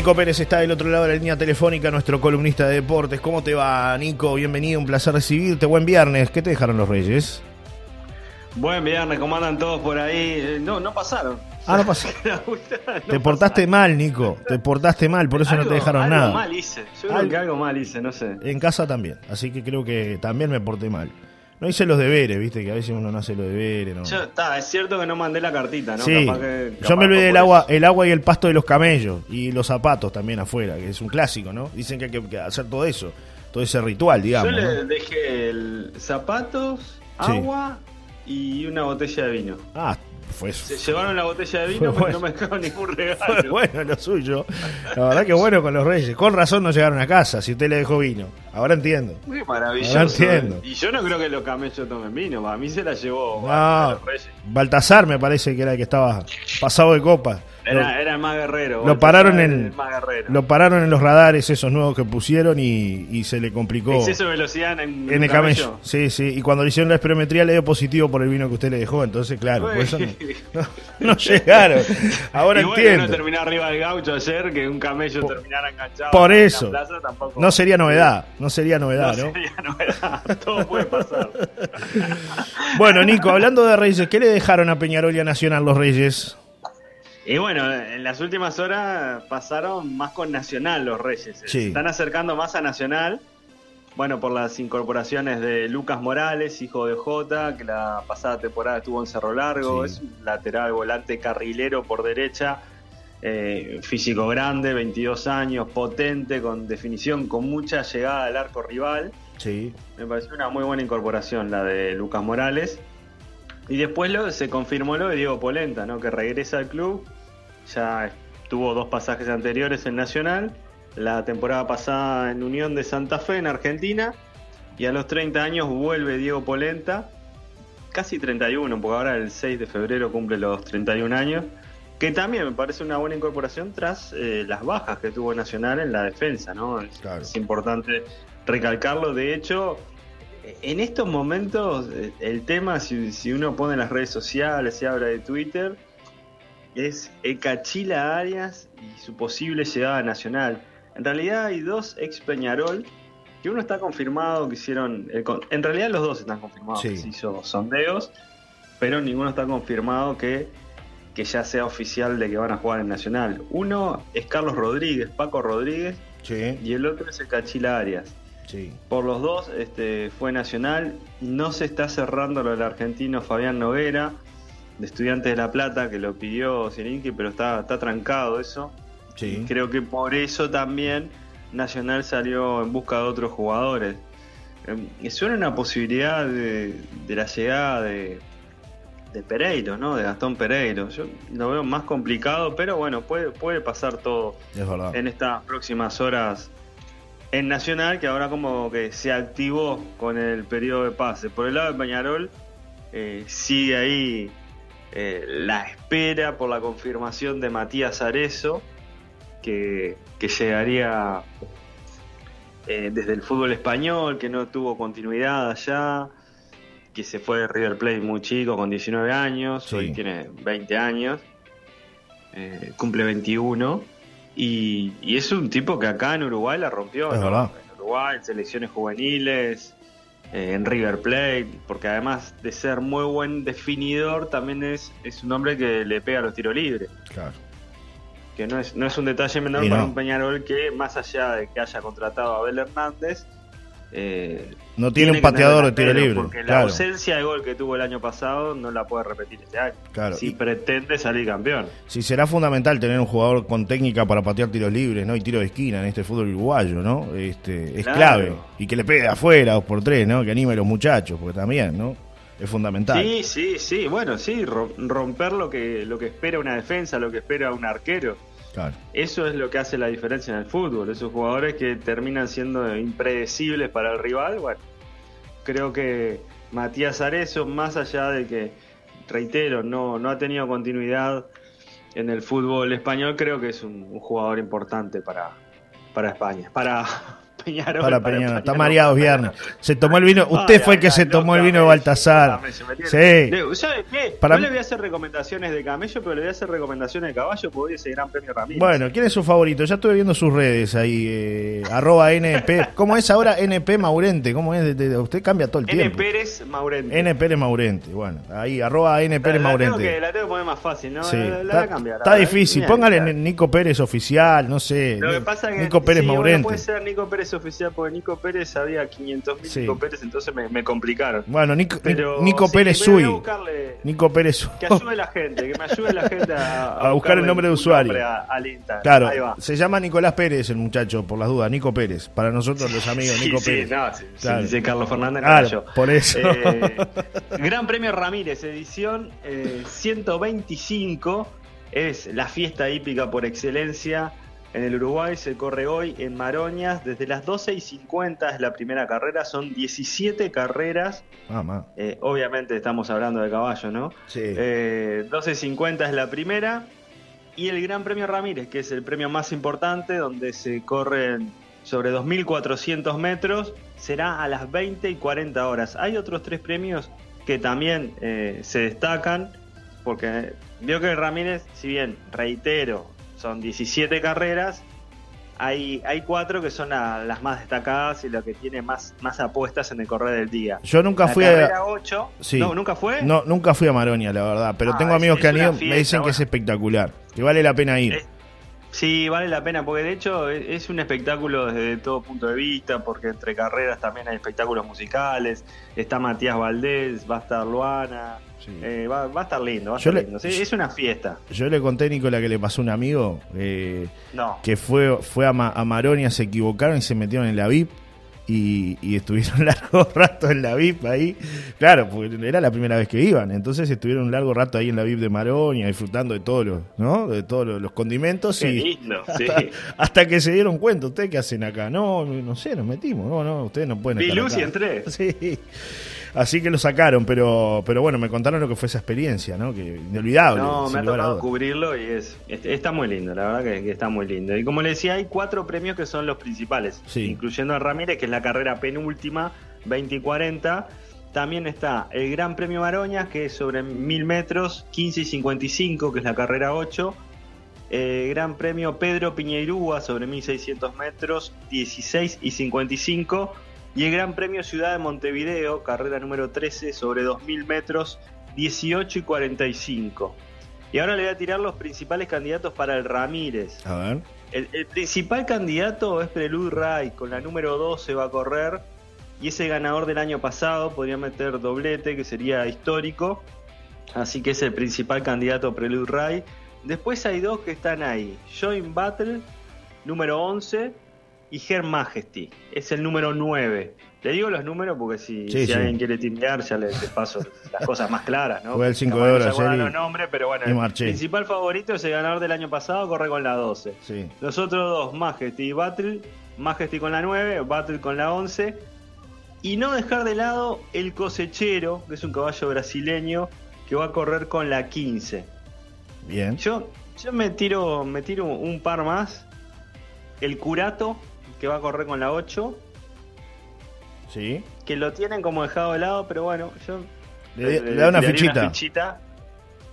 Nico Pérez está del otro lado de la línea telefónica, nuestro columnista de deportes. ¿Cómo te va, Nico? Bienvenido, un placer recibirte. Buen viernes. ¿Qué te dejaron los Reyes? Buen viernes, ¿cómo andan todos por ahí? Eh, No, no pasaron. Ah, no pasaron. No te portaste pasaron. mal, Nico. Te portaste mal, por eso no te Algo- dejaron algo nada. mal hice. Yo creo Algo- que algo mal hice, no sé. En casa también, así que creo que también me porté mal. No hice los deberes, viste, que a veces uno no hace los deberes. No. Yo, está, es cierto que no mandé la cartita, ¿no? sí, Capaz que- yo me olvidé del agua, eso. el agua y el pasto de los camellos y los zapatos también afuera, que es un clásico, ¿no? Dicen que hay que- que hacer todo eso, todo ese ritual, Yo digamos. le ¿no? dejé el zapatos, Sí. agua y una botella de vino. Ah, fue, Se llevaron la botella de Fue vino, pero bueno. no me dejaron ningún fue regalo. bueno lo suyo. La verdad que bueno con los reyes. Con razón no llegaron a casa, si usted le dejó vino. Ahora entiendo. Muy maravilloso. Ahora entiendo. Y yo no creo que los camellos tomen vino, a mí se la llevó No. Baltasar me parece que era el que estaba pasado de copa. Era, era el más guerrero. lo pararon en- era el más guerrero. Lo pararon en los radares esos nuevos que pusieron y, y se le complicó. Exceso de velocidad en, En el camello. Sí, sí. Y cuando le hicieron la espirometría le dio positivo por el vino que usted le dejó. Entonces, claro, por eso no, no- no llegaron. Ahora y bueno, entiendo. no terminar arriba del gaucho ayer, que un camello terminara enganchado por en eso. la plaza, tampoco. No sería novedad. No sería novedad, No ¿no? sería novedad. Todo puede pasar. Bueno, Nico, hablando de Reyes, ¿qué le dejaron a Peñarol y a Nacional los Reyes? Y bueno, en las últimas horas pasaron más con Nacional los Reyes. Se Sí. están acercando más a Nacional. Bueno, por las incorporaciones de Lucas Morales, hijo de Jota, que la pasada temporada estuvo en Cerro Largo. Sí. Es un lateral volante carrilero por derecha. Eh, físico grande, 22 años, potente, con definición, con mucha llegada al arco rival. Sí. Me pareció una muy buena incorporación la de Lucas Morales. Y después lo, se confirmó lo de Diego Polenta, ¿no? que regresa al club. Ya tuvo dos pasajes anteriores en Nacional. La temporada pasada en Unión de Santa Fe, en Argentina. Y a los 30 años vuelve Diego Polenta. Casi 31, porque ahora el 6 de febrero cumple los 31 años. Que también me parece una buena incorporación tras eh, las bajas que tuvo Nacional en la defensa, ¿no? Es, Claro. es importante recalcarlo. De hecho, en estos momentos, eh, el tema, si, si uno pone en las redes sociales, se habla de Twitter, es Ecachila Arias y su posible llegada a Nacional. En realidad hay dos ex Peñarol, que uno está confirmado que hicieron, el con- en realidad los dos están confirmados, Sí. que se hizo sondeos, pero ninguno está confirmado que, que ya sea oficial de que van a jugar en Nacional. Uno es Carlos Rodríguez, Paco Rodríguez, Sí. y el otro es Ecachila Arias. Sí. Por los dos este, fue Nacional. No se está cerrando lo del argentino Fabián Noguera, de Estudiantes de La Plata, que lo pidió Zielinski, pero está, está trancado eso. Sí. Creo que por eso también Nacional salió en busca de otros jugadores. Eh, suena una posibilidad de, de la llegada de, de Pereiro, ¿no? De Gastón Pereiro. Yo lo veo más complicado, pero bueno, puede, puede pasar todo Es verdad. en estas próximas horas en Nacional, que ahora como que se activó con el periodo de pase. Por el lado de Peñarol, eh, sigue ahí eh, la espera por la confirmación de Matías Arezo, que, que llegaría eh, desde el fútbol español, que no tuvo continuidad allá, que se fue de River Plate muy chico, con 19 años, Sí. hoy tiene 20 años, eh, cumple 21. Y, y es un tipo que acá en Uruguay la rompió. Es ¿no? verdad. En Uruguay, en selecciones juveniles, eh, en River Plate, porque además de ser muy buen definidor, también es, es un hombre que le pega los tiros libres. Claro. Que no es, no es un detalle menor para un Peñarol que, más allá de que haya contratado a Abel Hernández, eh, No tiene un pateador de tiro libre. Porque la ausencia de gol que tuvo el año pasado no la puede repetir este año. Claro. Si Y- pretende salir campeón. Sí, será fundamental tener un jugador con técnica para patear tiros libres, ¿no? Y tiro de esquina en este fútbol uruguayo, ¿no? Este, es Claro. clave. Y que le pegue de afuera, dos por tres, ¿no? Que anime a los muchachos, porque también, ¿no? Es fundamental. Sí, sí, sí. Bueno, sí, ro- romper lo que, lo que espera una defensa, lo que espera un arquero. Eso es lo que hace la diferencia en el fútbol. Esos jugadores que terminan siendo impredecibles para el rival. Bueno, creo que Matías Arezo, más allá de que, reitero, no, no ha tenido continuidad en el fútbol español, creo que es un, un jugador importante para, para España, para, Peñarol. Para Peñarol. Está mareado viernes. Se tomó el vino. Usted Ay, fue el que se tomó el vino de Baltasar. Sí. Le- ¿Sabe qué? Para no le voy a hacer recomendaciones de camello, pero le voy a hacer recomendaciones de caballo porque hoy es el Gran Premio Ramírez. Bueno, ¿quién es su favorito? Ya estuve viendo sus redes ahí. Eh, arroba NP. ¿Cómo es ahora NP Maurente? ¿Cómo es? De- de- usted cambia todo el N. tiempo. Pérez Maurente. N Pérez Maurente. Bueno, ahí, arroba N Pérez la, tengo que, Maurente. la tengo que poner más fácil, ¿no? Sí. La, la voy Está, a cambiar. está difícil. Póngale. Nico Pérez oficial, no sé. Lo que pasa es que Nico Pérez sí, Maurente. puede ser Nico Pérez oficial, porque Nico Pérez había 500 mil Sí. Nico Pérez, entonces me, me complicaron. Bueno, Nico, Pero, Nico sí, Pérez Sui. Nico Pérez Sui. Que ayude la gente, que me ayude la gente a, A buscar el nombre de usuario. nombre a- al Instagram. Claro, Ahí va. se llama Nicolás Pérez el muchacho, por las dudas. Nico Pérez. Para nosotros los amigos, Sí, Nico Pérez. no, Claro. dice Carlos Fernández, no Claro, yo. por eso. Eh, Gran Premio Ramírez, edición eh, 125, es la fiesta hípica por excelencia en el Uruguay, se corre hoy en Maroñas, desde las 12 y 50 es la primera carrera, son 17 carreras, Ah, eh, obviamente estamos hablando de caballo, ¿no? Sí. Eh, 12.50 es la primera. Y el Gran Premio Ramírez, que es el premio más importante, donde se corren sobre 2.400 metros, será a las 20 y 40 horas. Hay otros tres premios que también eh, se destacan, porque veo que Ramírez, si bien, reitero, son 17 carreras, hay, hay cuatro que son la- las más destacadas y las que tienen más, más apuestas en el correr del día. Yo nunca La fui a. carrera 8, Sí. no, ¿nunca fue? No, nunca fui a Maronia, la verdad. Pero Ah, tengo amigos que han ido. me dicen que es espectacular. Que vale la pena ir. Sí, vale la pena, porque de hecho es es un espectáculo desde todo punto de vista, porque entre carreras también hay espectáculos musicales, está Matías Valdés, va a estar Luana, Sí. eh, va, va a estar lindo, va a estar le- lindo. Sí, es una fiesta. Yo le conté a Nicola que le pasó a un amigo eh, No, que fue, fue a, Ma- a Maronia, se equivocaron y se metieron en la VIP. Y, y estuvieron un largo rato en la VIP ahí. Claro, porque era la primera vez que iban. Entonces estuvieron un largo rato ahí en la VIP de Maronia, disfrutando de todos los, ¿no? De todos los, los condimentos. qué y, lindo, sí. hasta, hasta que se dieron cuenta, ¿ustedes qué hacen acá? No, no sé, nos metimos. No, no, ustedes no pueden estar y acá. entré. Sí. Así que lo sacaron, pero pero bueno, me contaron lo que fue esa experiencia, ¿no? Que inolvidable. No, me ha tocado cubrirlo y es, es- está muy lindo, la verdad que, que está muy lindo. Y como le decía, hay cuatro premios que son los principales, Sí. incluyendo a Ramírez, que es la carrera penúltima, 20 y 40. También está el Gran Premio Maroñas, que es sobre 1000 metros, 15 y 55, que es la carrera 8. Eh, Gran Premio Pedro Piñeirúa sobre 1600 metros, 16 y 55. Y el Gran Premio Ciudad de Montevideo, carrera número 13 sobre 2000 metros, 18 y 45. Y ahora le voy a tirar los principales candidatos para el Ramírez. A ver. El, el principal candidato es Prelude Ray, con la número 12 va a correr. Y ese ganador del año pasado podría meter doblete, que sería histórico. Así que es el principal candidato Prelude Ray. Después hay dos que están ahí: Join Battle, número 11, y Her Majesty, es el número 9. Le digo los números porque si, Sí, si sí. alguien quiere timbear, ya le, le paso las cosas más claras, ¿no? Jugué el cinco Capaz de no ayer y- los nombres, pero bueno, el principal favorito es el ganador del año pasado, corre con la 12. Sí. Los otros dos, Majesty y Battle. Majesty con la 9, Battle con la 11. Y no dejar de lado el cosechero, que es un caballo brasileño, que va a correr con la 15. Bien. Yo, yo me tiro, me tiro un par más. El curato, que va a correr con la 8. Sí. Que lo tienen como dejado de lado, pero bueno, yo Le, le da una fichita.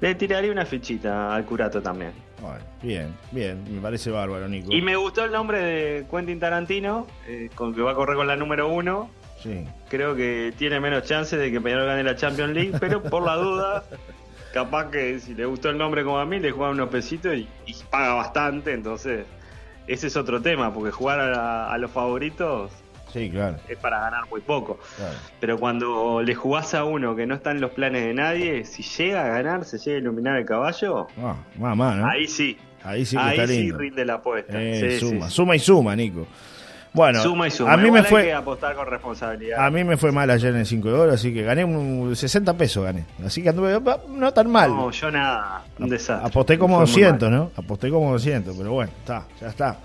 Le tiraría una fichita al curato también. Bueno, bien, bien. Me parece bárbaro, Nico. Y me gustó el nombre de Quentin Tarantino, eh, con que va a correr con la número 1. Sí. Creo que tiene menos chances de que Peñarol gane la Champions League, pero por la duda, capaz que si le gustó el nombre como a mí, le juega unos pesitos y, y paga bastante. Entonces, ese es otro tema, porque jugar a, a los favoritos Sí, claro. es para ganar muy poco. claro. Pero cuando le jugás a uno que no está en los planes de nadie, si llega a ganar, se llega a iluminar el caballo, Ah, mamá, ¿no? ahí sí. Ahí sí que ahí está sí rinde la apuesta. Eh, sí, suma, sí. suma y suma, Nico. Bueno, suma y suma. a mí me Igual hay que fue apostar con responsabilidad. a mí me fue mal ayer en el 5 de oro, así que gané un 60 pesos gané. Así que anduve no tan mal. No, yo nada. Un desastre. Aposté como Fue muy 200, ¿no? Aposté como 200, pero bueno, está, ya está.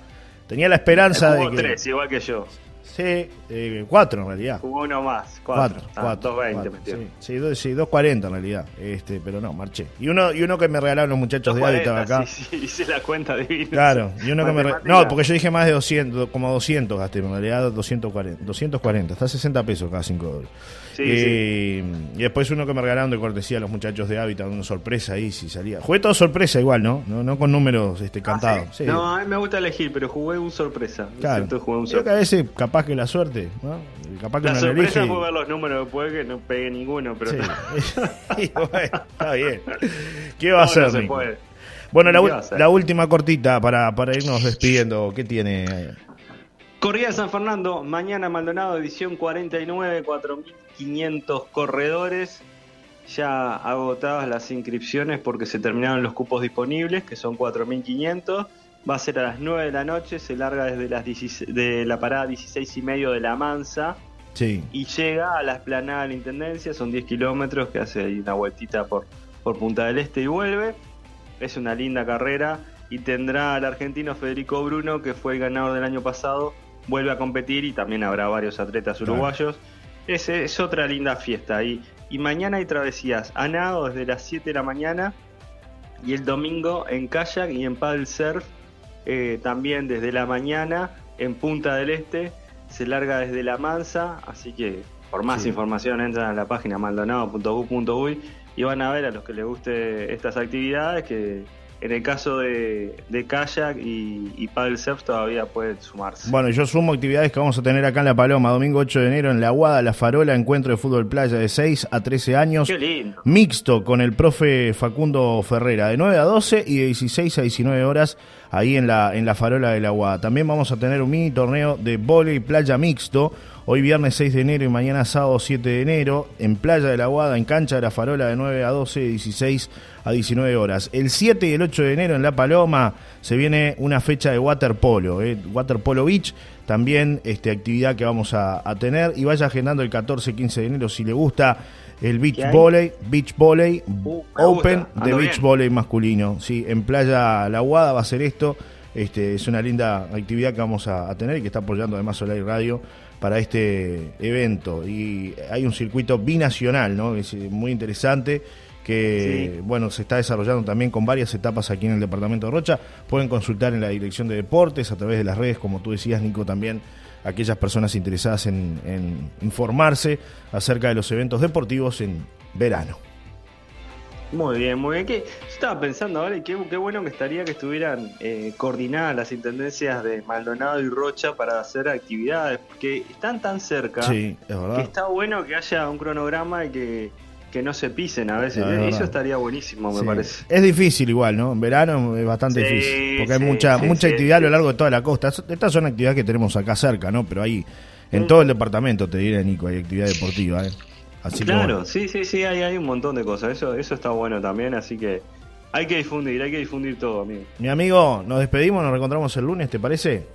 Tenía la esperanza de que tres, igual que yo. Sí, eh, cuatro en realidad. Jugó uno más, Cuatro, cuatro. Ah, cuatro, 2.20 cuatro. metió. Sí, sí, dos- sí, 2.40 en realidad. Este, pero no, marché. Y uno, y uno que me regalaron los muchachos de 2.40, Hábitat acá. Sí, sí, hice la cuenta divina. Claro, y uno que me... No, porque yo dije más de 200, como 200 gasté, en realidad 240, 240, está a 60 pesos cada 5 dólares. Sí, y, y después uno que me regalaron de cortesía a los muchachos de Hábitat, una sorpresa ahí, si salía. Jugué todo sorpresa igual, ¿no? No, no con números este, cantados. Sí. No, a mí me gusta elegir, pero jugué un sorpresa. Claro. Jugué un Creo que a sorpresa. veces capaz que la suerte, ¿no? Capaz que La sorpresa fue ver los números después que no pegué ninguno, pero Sí. no, Y bueno, está bien. ¿Qué va a no hacer, se Nico? puede. Bueno, la, ¿Qué ul- va a hacer? la última cortita para, para irnos despidiendo. ¿Qué tiene? Corrida de San Fernando, mañana Maldonado, edición 49, 4.500 corredores. Ya agotadas las inscripciones porque se terminaron los cupos disponibles, que son 4.500. Va a ser a las 9 de la noche, se larga desde las 16 de la parada 16 y medio de La Mansa Sí. y llega a la esplanada de la Intendencia, son 10 kilómetros, que hace ahí una vueltita por, por Punta del Este y vuelve. Es una linda carrera y tendrá al argentino Federico Bruno, que fue el ganador del año pasado, vuelve a competir y también habrá varios atletas Claro. uruguayos. Es, es otra linda fiesta y, y mañana hay travesías a nado desde las 7 de la mañana y el domingo en kayak y en paddle surf eh, también desde la mañana en Punta del Este se larga desde La Mansa, así que por más Sí. información entran a la página maldonado.gu.uy y van a ver a los que les guste estas actividades que en el caso de, de kayak y, y paddle surf todavía pueden sumarse. Bueno, yo sumo actividades que vamos a tener acá en La Paloma. Domingo 8 de enero en La Aguada, La Farola, encuentro de fútbol playa de 6 a 13 años. Qué lindo. Mixto con el profe Facundo Ferrera, de 9 a 12 y de 16 a 19 horas ahí en la, en la Farola de la Aguada. También vamos a tener un mini torneo de vóley playa mixto, hoy viernes 6 de enero y mañana sábado 7 de enero, en Playa de la Aguada, en cancha de la Farola de 9 a 12 y 16 a 19 horas. El 7 y el 8 de enero en La Paloma se viene una fecha de waterpolo, eh, Waterpolo Beach, también este, actividad que vamos a, a tener y vaya agendando el 14 15 de enero si le gusta el beach volley, beach volley Uh, open de beach bien. volley masculino. Sí, en Playa La Aguada va a ser esto. Este, es una linda actividad que vamos a, a tener y que está apoyando además Solar Radio para este evento. Y hay un circuito binacional, ¿no? Es eh, muy interesante que Sí. bueno se está desarrollando también con varias etapas aquí en el departamento de Rocha. Pueden consultar en la dirección de deportes a través de las redes, como tú decías, Nico, también aquellas personas interesadas en, en informarse acerca de los eventos deportivos en verano. Muy bien, muy bien. Que yo estaba pensando ahora y qué, qué bueno que estaría que estuvieran eh, coordinadas las intendencias de Maldonado y Rocha para hacer actividades, porque están tan cerca Sí, es que está bueno que haya un cronograma y que, que no se pisen a veces. Es Eso estaría buenísimo, me Sí. parece. Es difícil igual, ¿no? En verano es bastante Sí, difícil, porque hay mucha mucha actividad a lo largo de toda la costa. Estas son actividades que tenemos acá cerca, ¿no? Pero ahí, en Mm. todo el departamento, te diré, Nico, hay actividad deportiva, ¿eh? Así Claro, sí, sí, sí, hay, hay un montón de cosas. Eso, eso está bueno también, así que hay que difundir, hay que difundir todo, amigo. Mi amigo, nos despedimos, nos reencontramos el lunes, ¿te parece?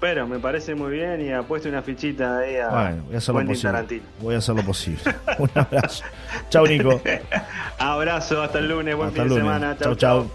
Pero me parece muy bien y apuesto una fichita ahí a Bueno, voy a hacer lo posible. Tarantino. Voy a hacer lo posible. Un abrazo. Chau, Nico. Abrazo, hasta el lunes, buen Hasta fin de semana. Chau, chau.